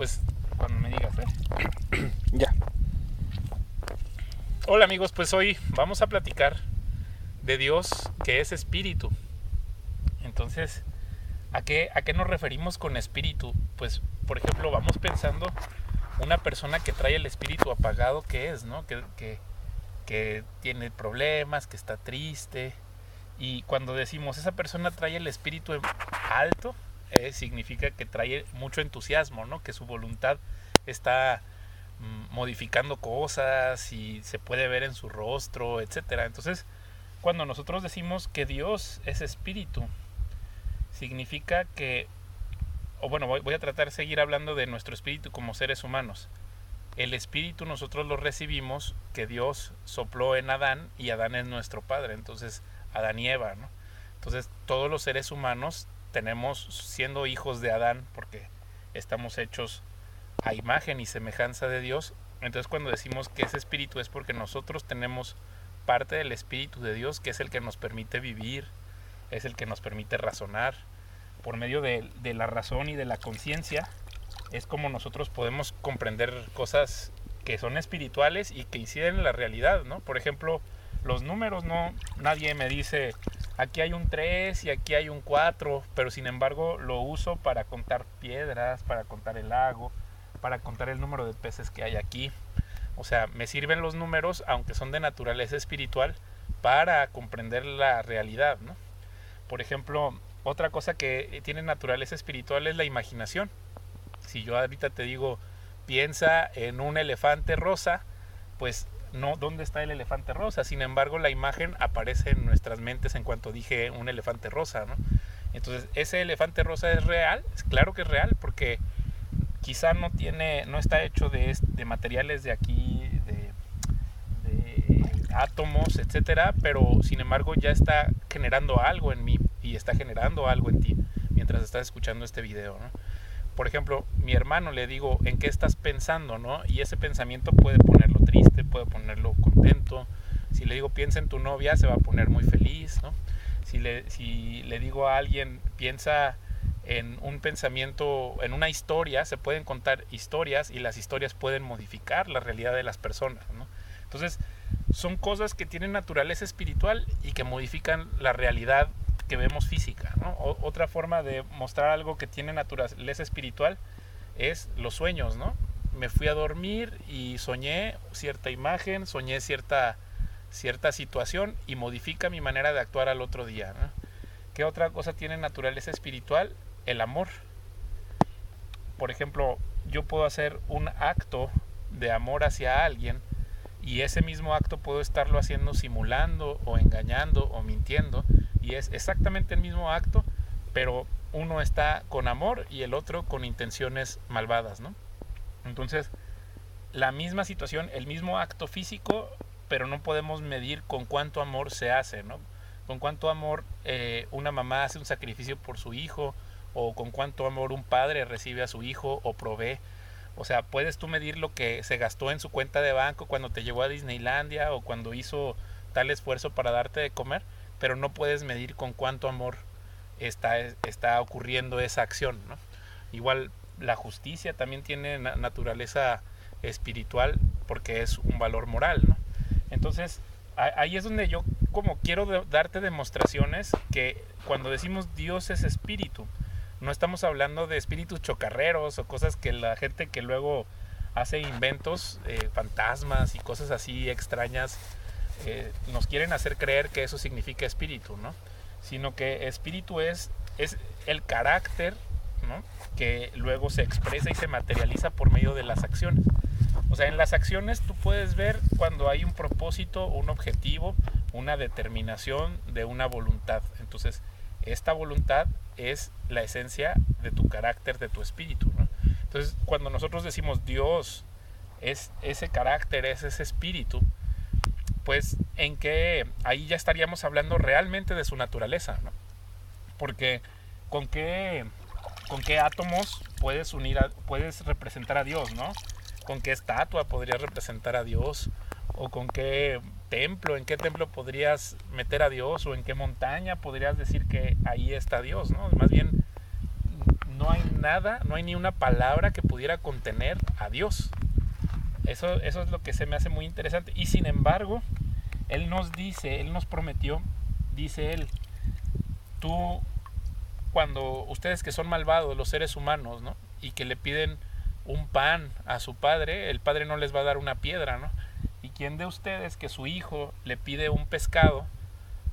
Pues cuando me digas, ¿eh? Ya. Hola amigos, pues hoy vamos a platicar de Dios que es espíritu. Entonces, ¿a qué, ¿a qué nos referimos con espíritu? Pues, por ejemplo, vamos pensando una persona que trae el espíritu apagado, ¿qué es? ¿no? Que, que, que tiene problemas, que está triste. Y cuando decimos esa persona trae el espíritu alto, eh, significa que trae mucho entusiasmo, ¿no? Que su voluntad está mm, modificando cosas y se puede ver en su rostro, etcétera. Entonces, cuando nosotros decimos que Dios es espíritu, significa que, o bueno, voy, a tratar de seguir hablando de nuestro espíritu como seres humanos. El espíritu nosotros lo recibimos que Dios sopló en Adán y Adán es nuestro padre, entonces Adán y Eva, ¿no? Entonces todos los seres humanos tenemos, siendo hijos de Adán, porque estamos hechos a imagen y semejanza de Dios, entonces cuando decimos que ese espíritu es porque nosotros tenemos parte del espíritu de Dios, que es el que nos permite vivir, es el que nos permite razonar, por medio de, de la razón y de la conciencia, es como nosotros podemos comprender cosas que son espirituales y que inciden en la realidad, ¿no? Por ejemplo, los números, no, nadie me dice, aquí hay un 3 y aquí hay un 4, pero sin embargo lo uso para contar piedras, para contar el lago, para contar el número de peces que hay aquí. O sea, me sirven los números, aunque son de naturaleza espiritual, para comprender la realidad, ¿no? Por ejemplo, otra cosa que tiene naturaleza espiritual es la imaginación. Si yo ahorita te digo, piensa en un elefante rosa, pues no dónde está el elefante rosa. Sin embargo, la imagen aparece en nuestras mentes en cuanto dije un elefante rosa, ¿no? Entonces, ese elefante rosa es real, es claro que es real, porque quizá no tiene, no está hecho de, de materiales de aquí, de, átomos, etcétera, pero sin embargo ya está generando algo en mí y está generando algo en ti mientras estás escuchando este video. Por ejemplo, mi hermano le digo, ¿en qué estás pensando, no? Y ese pensamiento puede ponerlo triste, puede ponerlo contento. Si le digo, piensa en tu novia, se va a poner muy feliz, ¿no? Si le, digo a alguien, piensa en un pensamiento, en una historia, se pueden contar historias y las historias pueden modificar la realidad de las personas, ¿no? Entonces, son cosas que tienen naturaleza espiritual y que modifican la realidad que vemos física. otra forma de mostrar algo que tiene naturaleza espiritual es los sueños. ¿no? Me fui a dormir y soñé cierta imagen, soñé cierta, cierta situación y modifica mi manera de actuar al otro día. ¿Qué otra cosa tiene naturaleza espiritual? El amor. Por ejemplo, yo puedo hacer un acto de amor hacia alguien y ese mismo acto puedo estarlo haciendo simulando o engañando o mintiendo y es exactamente el mismo acto, pero uno está con amor y el otro con intenciones malvadas, ¿no? Entonces, la misma situación, el mismo acto físico, pero no podemos medir con cuánto amor se hace, ¿no? Con cuánto amor eh, una mamá hace un sacrificio por su hijo, o con cuánto amor un padre recibe a su hijo o provee. O sea, puedes tú medir lo que se gastó en su cuenta de banco cuando te llevó a Disneylandia o cuando hizo tal esfuerzo para darte de comer, pero no puedes medir con cuánto amor está, está ocurriendo esa acción. Igual la justicia también tiene naturaleza espiritual porque es un valor moral. Entonces, ahí es donde yo como quiero darte demostraciones que cuando decimos Dios es espíritu, no estamos hablando de espíritus chocarreros o cosas que la gente que luego hace inventos, eh, fantasmas y cosas así extrañas, eh, nos quieren hacer creer que eso significa espíritu, ¿no? Sino que espíritu es, es el carácter, ¿no? Que luego se expresa y se materializa por medio de las acciones. O sea, en las acciones tú puedes ver cuando hay un propósito, un objetivo, una determinación de una voluntad. Entonces, esta voluntad es la esencia de tu carácter, de tu espíritu. Entonces, cuando nosotros decimos Dios es ese carácter, es ese espíritu, pues en que ahí ya estaríamos hablando realmente de su naturaleza, ¿no? Porque con qué, con qué átomos puedes unir, a, puedes representar a Dios, ¿no? Con qué estatua podrías representar a Dios, o con qué templo, en qué templo podrías meter a Dios, o en qué montaña podrías decir que ahí está Dios, ¿no? Más bien no hay nada, no hay ni una palabra que pudiera contener a Dios. Eso, eso es lo que se me hace muy interesante. Y sin embargo, Él nos dice, Él nos prometió, dice Él, tú, cuando ustedes que son malvados, los seres humanos, ¿no? Y que le piden un pan a su padre, el padre no les va a dar una piedra, ¿no? ¿Y quién de ustedes que su hijo le pide un pescado,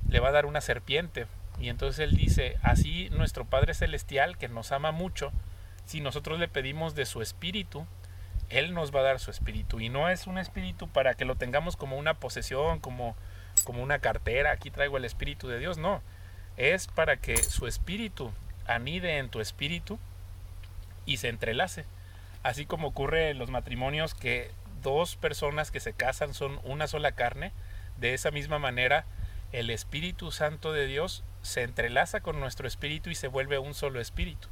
le va a dar una serpiente? Y entonces él dice, así nuestro Padre Celestial, que nos ama mucho, si nosotros le pedimos de su espíritu, Él nos va a dar su espíritu. Y no es un espíritu para que lo tengamos como una posesión, como, como una cartera, aquí traigo el espíritu de Dios, no. Es para que su espíritu anide en tu espíritu y se entrelace. Así como ocurre en los matrimonios que dos personas que se casan son una sola carne, de esa misma manera el Espíritu Santo de Dios se entrelaza con nuestro espíritu y se vuelve un solo espíritu.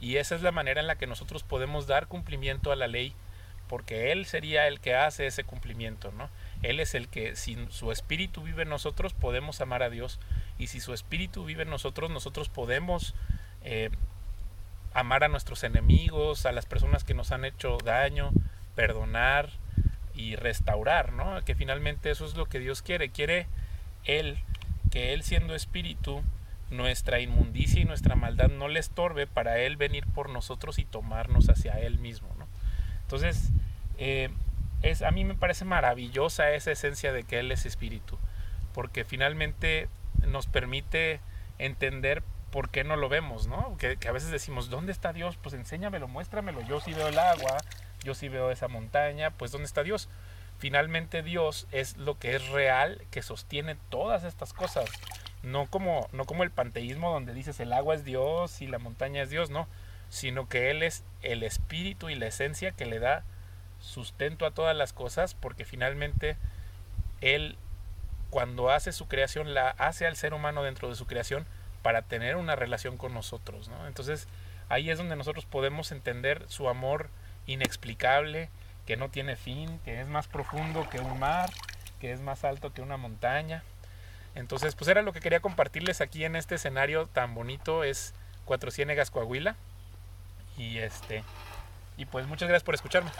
Y esa es la manera en la que nosotros podemos dar cumplimiento a la ley, porque Él sería el que hace ese cumplimiento, ¿no? Él es el que, si su espíritu vive en nosotros, podemos amar a Dios. Y si su espíritu vive en nosotros, nosotros podemos eh, amar a nuestros enemigos, a las personas que nos han hecho daño, perdonar y restaurar, ¿no? Que finalmente eso es lo que Dios quiere. Quiere Él que Él siendo espíritu, nuestra inmundicia y nuestra maldad no le estorbe para Él venir por nosotros y tomarnos hacia Él mismo. ¿no? Entonces, eh, es, a mí me parece maravillosa esa esencia de que Él es espíritu, porque finalmente nos permite entender por qué no lo vemos, ¿no? Que, a veces decimos, ¿dónde está Dios? Pues enséñamelo, muéstramelo. Yo sí veo el agua, yo sí veo esa montaña, pues ¿dónde está Dios? finalmente Dios es lo que es real, que sostiene todas estas cosas. No como, no como el panteísmo donde dices el agua es Dios y la montaña es Dios, no, sino que Él es el espíritu y la esencia que le da sustento a todas las cosas, porque finalmente Él cuando hace su creación la hace al ser humano dentro de su creación para tener una relación con nosotros. ¿no? Entonces ahí es donde nosotros podemos entender su amor inexplicable, que no tiene fin, que es más profundo que un mar, que es más alto que una montaña. Entonces, pues era lo que quería compartirles aquí en este escenario tan bonito, es Cuatro Ciénegas Coahuila. Y este y pues muchas gracias por escucharme.